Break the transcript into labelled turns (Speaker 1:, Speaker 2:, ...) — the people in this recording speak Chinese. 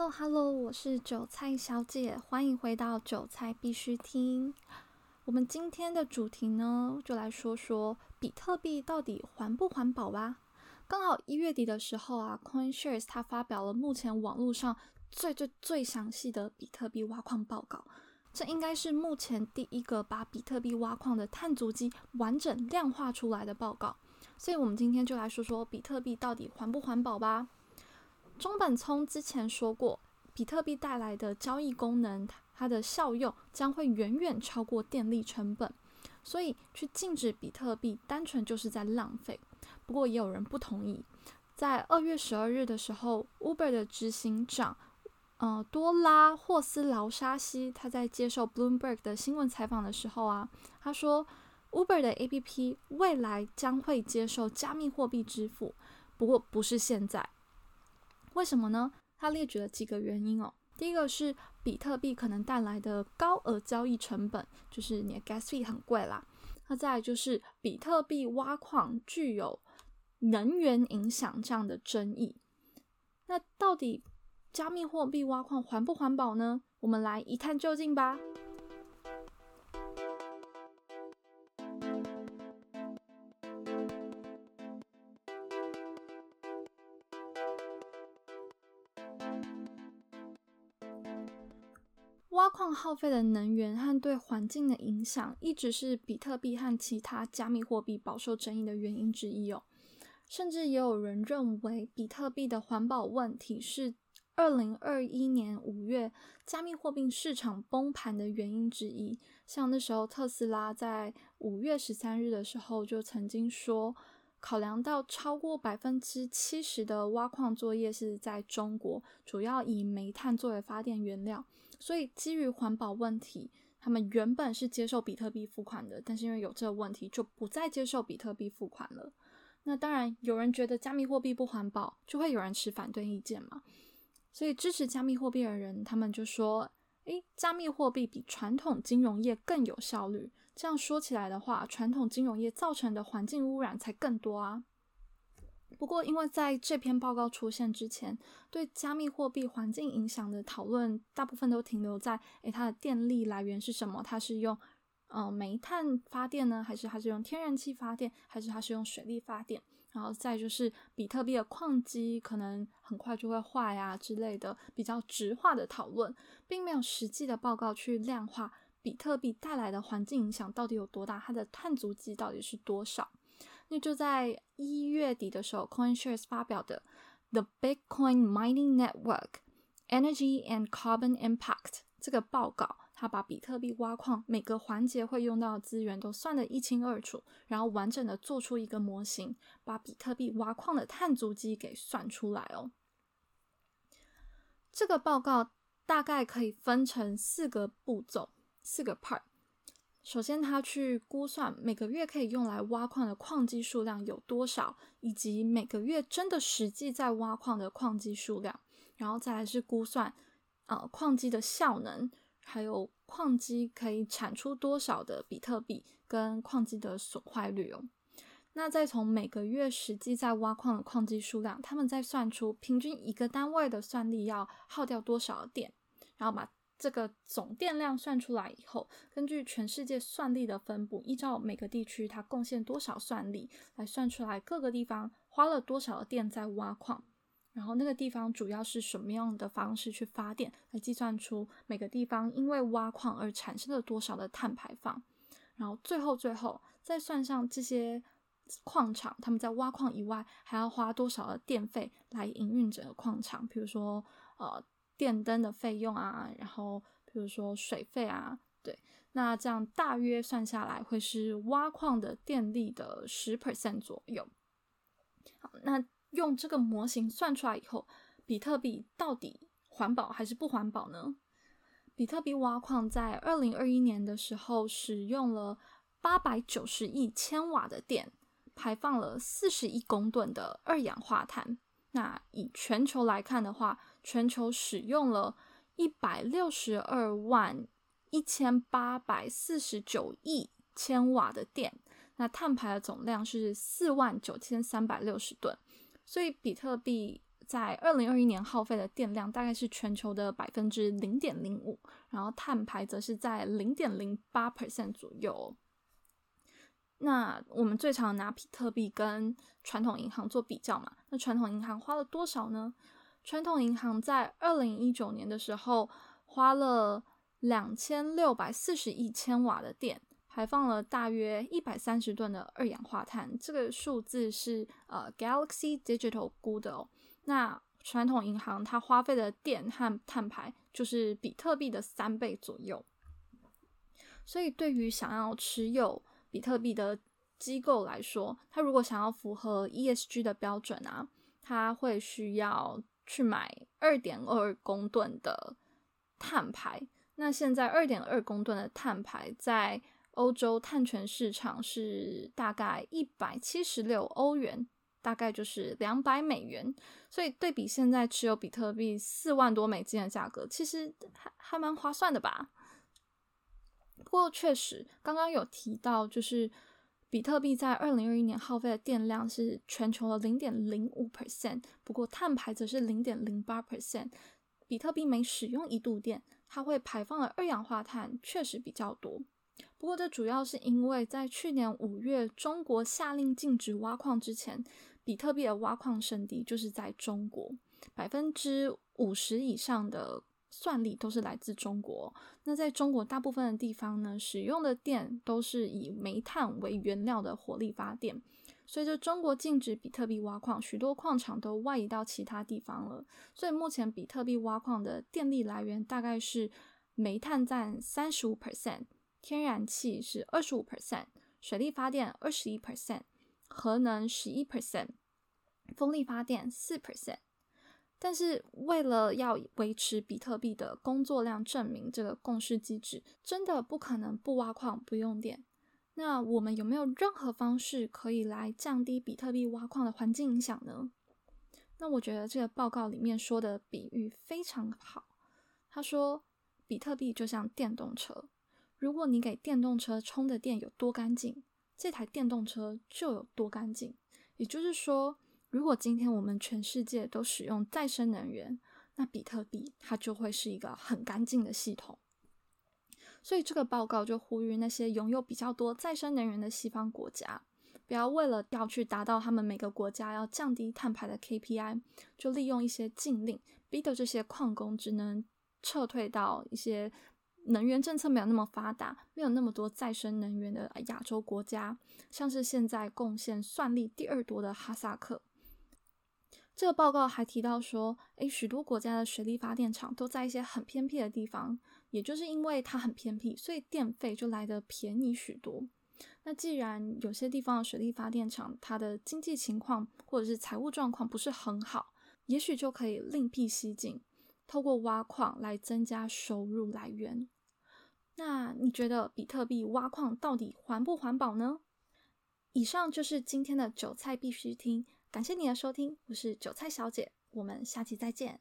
Speaker 1: Hello Hello，我是韭菜小姐，欢迎回到韭菜必须听。我们今天的主题呢，就来说说比特币到底环不环保吧。刚好一月底的时候啊，CoinShares 它发表了目前网络上最最最详细的比特币挖矿报告，这应该是目前第一个把比特币挖矿的碳足迹完整量化出来的报告。所以，我们今天就来说说比特币到底环不环保吧。中本聪之前说过，比特币带来的交易功能，它的效用将会远远超过电力成本，所以去禁止比特币，单纯就是在浪费。不过也有人不同意，在二月十二日的时候，Uber 的执行长，呃，多拉霍斯劳沙西，他在接受 Bloomberg 的新闻采访的时候啊，他说，Uber 的 APP 未来将会接受加密货币支付，不过不是现在。为什么呢？他列举了几个原因哦。第一个是比特币可能带来的高额交易成本，就是你的 gas fee 很贵啦。那再来就是比特币挖矿具有能源影响这样的争议。那到底加密货币挖矿环不环保呢？我们来一探究竟吧。挖矿耗费的能源和对环境的影响，一直是比特币和其他加密货币饱受争议的原因之一哦。甚至也有人认为，比特币的环保问题是二零二一年五月加密货币市场崩盘的原因之一。像那时候特斯拉在五月十三日的时候就曾经说。考量到超过百分之七十的挖矿作业是在中国，主要以煤炭作为发电原料，所以基于环保问题，他们原本是接受比特币付款的，但是因为有这个问题，就不再接受比特币付款了。那当然，有人觉得加密货币不环保，就会有人持反对意见嘛。所以支持加密货币的人，他们就说。诶，加密货币比传统金融业更有效率。这样说起来的话，传统金融业造成的环境污染才更多啊。不过，因为在这篇报告出现之前，对加密货币环境影响的讨论大部分都停留在：诶，它的电力来源是什么？它是用呃煤炭发电呢，还是它是用天然气发电，还是它是用水力发电？然后再就是比特币的矿机可能很快就会坏呀之类的比较直化的讨论，并没有实际的报告去量化比特币带来的环境影响到底有多大，它的碳足迹到底是多少。那就在一月底的时候，CoinShares 发表的《The Bitcoin Mining Network Energy and Carbon Impact》这个报告。它把比特币挖矿每个环节会用到的资源都算得一清二楚，然后完整的做出一个模型，把比特币挖矿的碳足迹给算出来哦。这个报告大概可以分成四个步骤，四个 part。首先，他去估算每个月可以用来挖矿的矿机数量有多少，以及每个月真的实际在挖矿的矿机数量，然后再来是估算呃矿机的效能。还有矿机可以产出多少的比特币，跟矿机的损坏率哦。那再从每个月实际在挖矿的矿机数量，他们再算出平均一个单位的算力要耗掉多少的电，然后把这个总电量算出来以后，根据全世界算力的分布，依照每个地区它贡献多少算力，来算出来各个地方花了多少的电在挖矿。然后那个地方主要是什么样的方式去发电，来计算出每个地方因为挖矿而产生了多少的碳排放。然后最后最后再算上这些矿场，他们在挖矿以外还要花多少的电费来营运整个矿场，比如说呃电灯的费用啊，然后比如说水费啊，对，那这样大约算下来会是挖矿的电力的十 percent 左右。好，那。用这个模型算出来以后，比特币到底环保还是不环保呢？比特币挖矿在二零二一年的时候，使用了八百九十亿千瓦的电，排放了四十亿公吨的二氧化碳。那以全球来看的话，全球使用了一百六十二万一千八百四十九亿千瓦的电，那碳排的总量是四万九千三百六十吨。所以，比特币在二零二一年耗费的电量大概是全球的百分之零点零五，然后碳排则是在零点零八 percent 左右。那我们最常拿比特币跟传统银行做比较嘛？那传统银行花了多少呢？传统银行在二零一九年的时候花了两千六百四十亿千瓦的电，排放了大约一百三十吨的二氧化碳。这个数字是呃 Galaxy Digital 估的哦。那传统银行它花费的电和碳排就是比特币的三倍左右。所以对于想要持有比特币的机构来说，它如果想要符合 ESG 的标准啊，它会需要去买二点二公吨的碳排。那现在二点二公吨的碳排在欧洲碳权市场是大概一百七十六欧元，大概就是两百美元。所以对比现在持有比特币四万多美金的价格，其实还还蛮划算的吧。不过确实，刚刚有提到，就是比特币在二零二一年耗费的电量是全球的零点零五 percent，不过碳排则是零点零八 percent。比特币每使用一度电，它会排放的二氧化碳确实比较多。不过这主要是因为在去年五月中国下令禁止挖矿之前，比特币的挖矿圣地就是在中国，百分之五十以上的。算力都是来自中国。那在中国大部分的地方呢，使用的电都是以煤炭为原料的火力发电。随着中国禁止比特币挖矿，许多矿场都外移到其他地方了。所以目前比特币挖矿的电力来源大概是煤炭占三十五 percent，天然气是二十五 percent，水力发电二十一 percent，核能十一 percent，风力发电四 percent。但是为了要维持比特币的工作量证明这个共识机制，真的不可能不挖矿不用电。那我们有没有任何方式可以来降低比特币挖矿的环境影响呢？那我觉得这个报告里面说的比喻非常好。他说，比特币就像电动车，如果你给电动车充的电有多干净，这台电动车就有多干净。也就是说。如果今天我们全世界都使用再生能源，那比特币它就会是一个很干净的系统。所以这个报告就呼吁那些拥有比较多再生能源的西方国家，不要为了要去达到他们每个国家要降低碳排的 KPI，就利用一些禁令，逼得这些矿工只能撤退到一些能源政策没有那么发达、没有那么多再生能源的亚洲国家，像是现在贡献算力第二多的哈萨克。这个报告还提到说，诶，许多国家的水力发电厂都在一些很偏僻的地方，也就是因为它很偏僻，所以电费就来得便宜许多。那既然有些地方的水力发电厂它的经济情况或者是财务状况不是很好，也许就可以另辟蹊径，透过挖矿来增加收入来源。那你觉得比特币挖矿到底环不环保呢？以上就是今天的韭菜必须听。感谢你的收听，我是韭菜小姐，我们下期再见。